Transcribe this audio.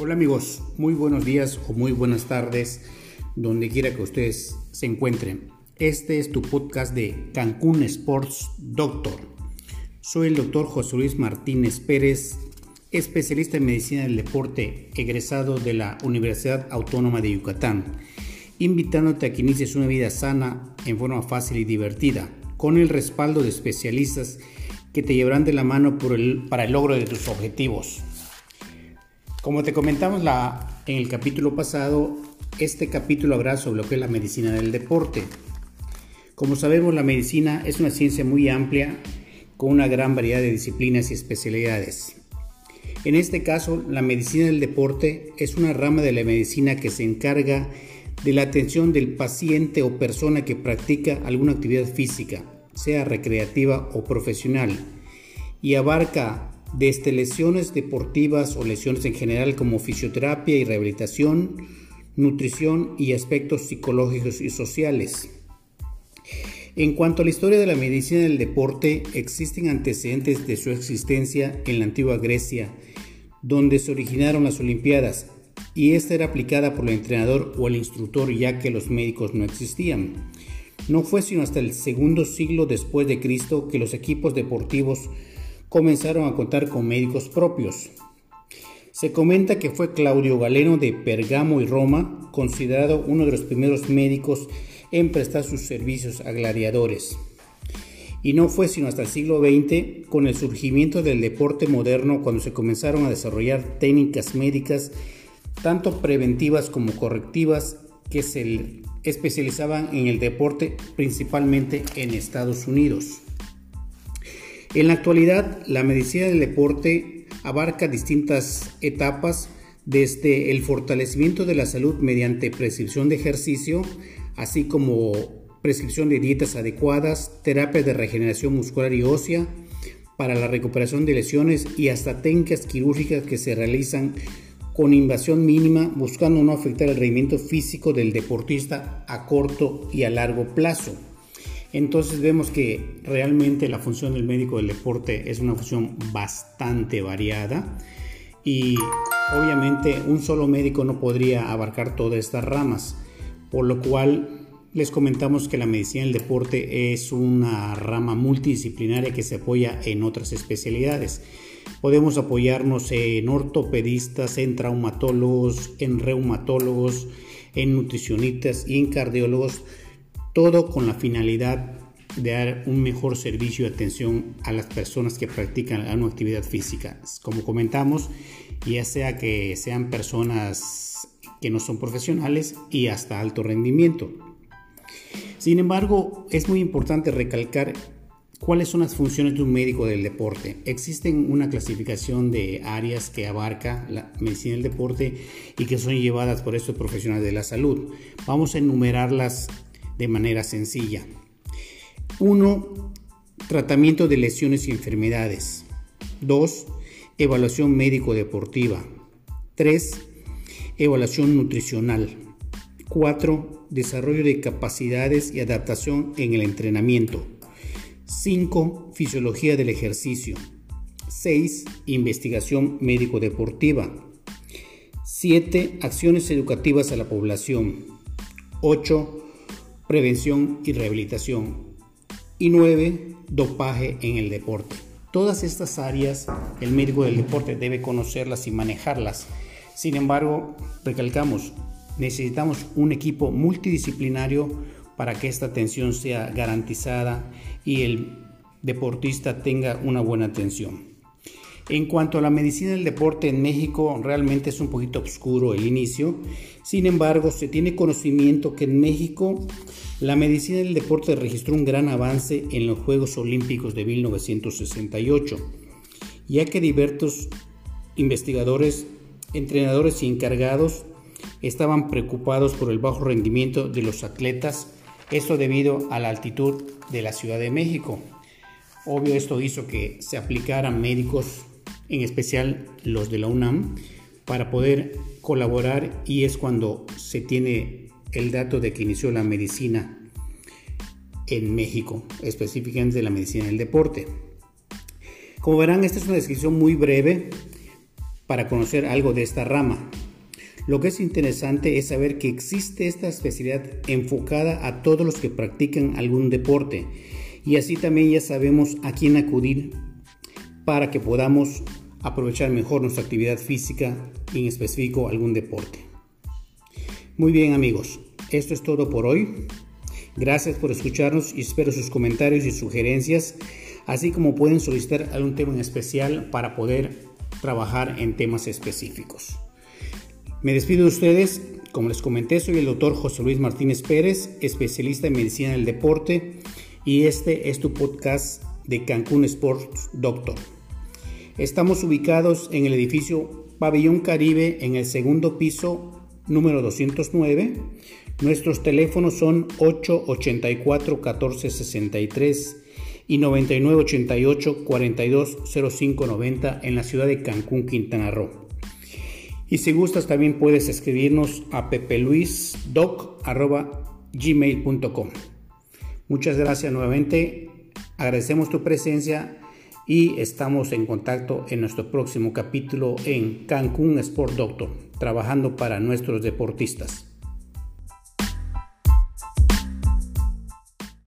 Hola amigos, muy buenos días o muy buenas tardes, donde quiera que ustedes se encuentren. Este es tu podcast de Cancún Sports Doctor. Soy el doctor José Luis Martínez Pérez, especialista en medicina del deporte, egresado de la Universidad Autónoma de Yucatán, invitándote a que inicies una vida sana en forma fácil y divertida, con el respaldo de especialistas que te llevarán de la mano para el logro de tus objetivos. Como te comentamos en el capítulo pasado, este capítulo hablará sobre lo que es la medicina del deporte. Como sabemos, la medicina es una ciencia muy amplia con una gran variedad de disciplinas y especialidades. En este caso, la medicina del deporte es una rama de la medicina que se encarga de la atención del paciente o persona que practica alguna actividad física, sea recreativa o profesional, y abarca desde lesiones deportivas o lesiones en general como fisioterapia y rehabilitación, nutrición y aspectos psicológicos y sociales. En cuanto a la historia de la medicina del deporte, existen antecedentes de su existencia en la antigua Grecia, donde se originaron las Olimpiadas, y esta era aplicada por el entrenador o el instructor ya que los médicos no existían. No fue sino hasta el segundo siglo después de Cristo que los equipos deportivos comenzaron a contar con médicos propios. Se comenta que fue Claudio Galeno de Pergamo y Roma, considerado uno de los primeros médicos en prestar sus servicios a gladiadores. Y no fue sino hasta el siglo XX, con el surgimiento del deporte moderno, cuando se comenzaron a desarrollar técnicas médicas, tanto preventivas como correctivas, que se especializaban en el deporte principalmente en Estados Unidos. En la actualidad, la medicina del deporte abarca distintas etapas, desde el fortalecimiento de la salud mediante prescripción de ejercicio, así como prescripción de dietas adecuadas, terapia de regeneración muscular y ósea, para la recuperación de lesiones y hasta técnicas quirúrgicas que se realizan con invasión mínima buscando no afectar el rendimiento físico del deportista a corto y a largo plazo. Entonces vemos que realmente la función del médico del deporte es una función bastante variada y obviamente un solo médico no podría abarcar todas estas ramas, por lo cual les comentamos que la medicina del deporte es una rama multidisciplinaria que se apoya en otras especialidades. Podemos apoyarnos en ortopedistas, en traumatólogos, en reumatólogos, en nutricionistas y en cardiólogos todo con la finalidad de dar un mejor servicio y atención a las personas que practican alguna actividad física. Como comentamos, ya sea que sean personas que no son profesionales y hasta alto rendimiento. Sin embargo, es muy importante recalcar cuáles son las funciones de un médico del deporte. Existen una clasificación de áreas que abarca la medicina del deporte y que son llevadas por estos profesionales de la salud. Vamos a enumerarlas de manera sencilla. 1. Tratamiento de lesiones y enfermedades. 2. Evaluación médico-deportiva. 3. Evaluación nutricional. 4. Desarrollo de capacidades y adaptación en el entrenamiento. 5. Fisiología del ejercicio. 6. Investigación médico-deportiva. 7. Acciones educativas a la población. 8 prevención y rehabilitación. Y 9. Dopaje en el deporte. Todas estas áreas el médico del deporte debe conocerlas y manejarlas. Sin embargo, recalcamos, necesitamos un equipo multidisciplinario para que esta atención sea garantizada y el deportista tenga una buena atención. En cuanto a la medicina del deporte en México, realmente es un poquito oscuro el inicio. Sin embargo, se tiene conocimiento que en México la medicina del deporte registró un gran avance en los Juegos Olímpicos de 1968, ya que diversos investigadores, entrenadores y encargados estaban preocupados por el bajo rendimiento de los atletas, esto debido a la altitud de la Ciudad de México. Obvio esto hizo que se aplicaran médicos en especial los de la UNAM, para poder colaborar y es cuando se tiene el dato de que inició la medicina en México, específicamente la medicina del deporte. Como verán, esta es una descripción muy breve, para conocer algo de esta rama. Lo que es interesante es saber que existe esta especialidad enfocada a todos los que practican algún deporte y así también ya sabemos a quién acudir para que podamos aprovechar mejor nuestra actividad física y en específico algún deporte. Muy bien amigos, esto es todo por hoy. Gracias por escucharnos y espero sus comentarios y sugerencias, así como pueden solicitar algún tema en especial para poder trabajar en temas específicos. Me despido de ustedes. Como les comenté, soy el doctor José Luis Martínez Pérez, especialista en medicina del deporte, y este es tu podcast de Cancún Sports Doctor. Estamos ubicados en el edificio Pabellón Caribe en el segundo piso número 209. Nuestros teléfonos son 884 1463 y 9988 420590 en la ciudad de Cancún, Quintana Roo. Y si gustas también puedes escribirnos a pepeluisdoc.gmail.com. Muchas gracias nuevamente, agradecemos tu presencia y estamos en contacto en nuestro próximo capítulo en Cancún Sport Doctor, trabajando para nuestros deportistas.